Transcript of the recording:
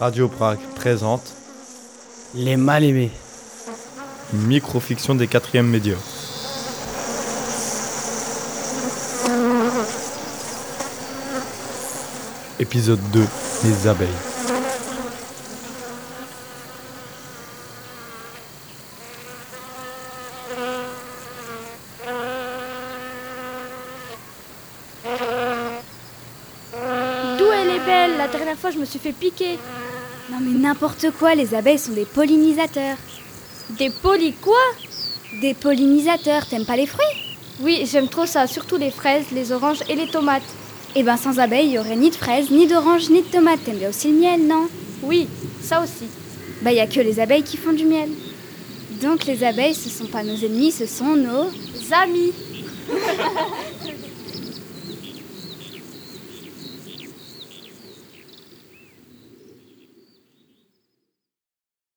Radio Prague présente Les mal aimés. microfiction des quatrièmes médias. Épisode 2 Les abeilles. Belle La dernière fois, je me suis fait piquer. Non mais n'importe quoi, les abeilles sont des pollinisateurs. Des polis quoi? Des pollinisateurs, t'aimes pas les fruits? Oui, j'aime trop ça, surtout les fraises, les oranges et les tomates. Eh ben sans abeilles, il y aurait ni de fraises, ni d'oranges, ni de tomates. T'aimes bien aussi le miel, non? Oui, ça aussi. Bah y a que les abeilles qui font du miel. Donc les abeilles, ce sont pas nos ennemis, ce sont nos... Amis